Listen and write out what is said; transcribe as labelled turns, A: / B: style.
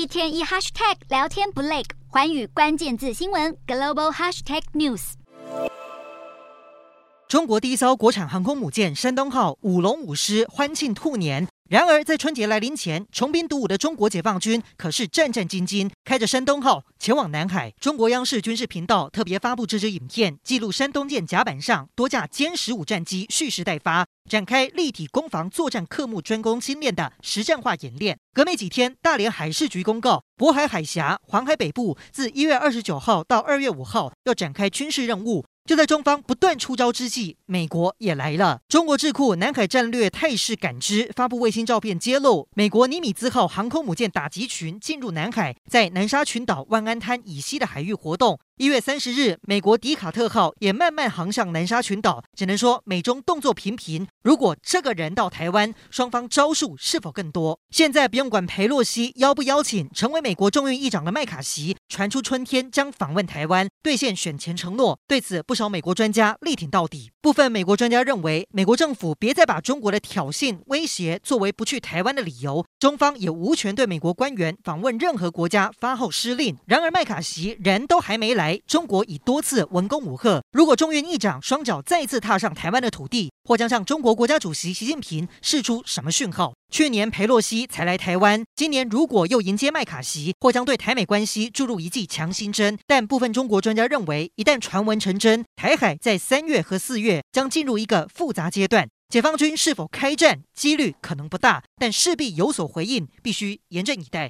A: 一天一 hashtag 聊天不累，寰宇关键字新闻 global hashtag news。
B: 中国第一艘国产航空母舰山东号舞龙舞狮欢庆兔年。然而，在春节来临前，穷兵黷武的中国解放军可是战战兢兢，开着山东号前往南海。中国央视军事频道特别发布这支影片，记录山东舰甲板上多架歼十五战机蓄势待发，展开立体攻防作战科目专攻精练的实战化演练。隔没几天，大连海事局公告，渤海海峡、黄海北部自一月二十九号到二月五号要展开军事任务。就在中方不断出招之际，美国也来了。中国智库南海战略态势感知发布卫星照片，揭露美国尼米兹号航空母舰打击群进入南海，在南沙群岛万安滩以西的海域活动。一月三十日，美国迪卡特号也慢慢航向南沙群岛。只能说美中动作频频。如果这个人到台湾，双方招数是否更多？现在不用管裴洛西邀不邀请，成为美国众议议长的麦卡锡传出春天将访问台湾，兑现选前承诺。对此，不少美国专家力挺到底。部分美国专家认为，美国政府别再把中国的挑衅威胁作为不去台湾的理由。中方也无权对美国官员访问任何国家发号施令。然而，麦卡锡人都还没来。中国已多次文攻武吓，如果众院议长双脚再次踏上台湾的土地，或将向中国国家主席习近平释出什么讯号？去年裴洛西才来台湾，今年如果又迎接麦卡锡，或将对台美关系注入一剂强心针。但部分中国专家认为，一旦传闻成真，台海在三月和四月将进入一个复杂阶段。解放军是否开战，几率可能不大，但势必有所回应，必须严阵以待。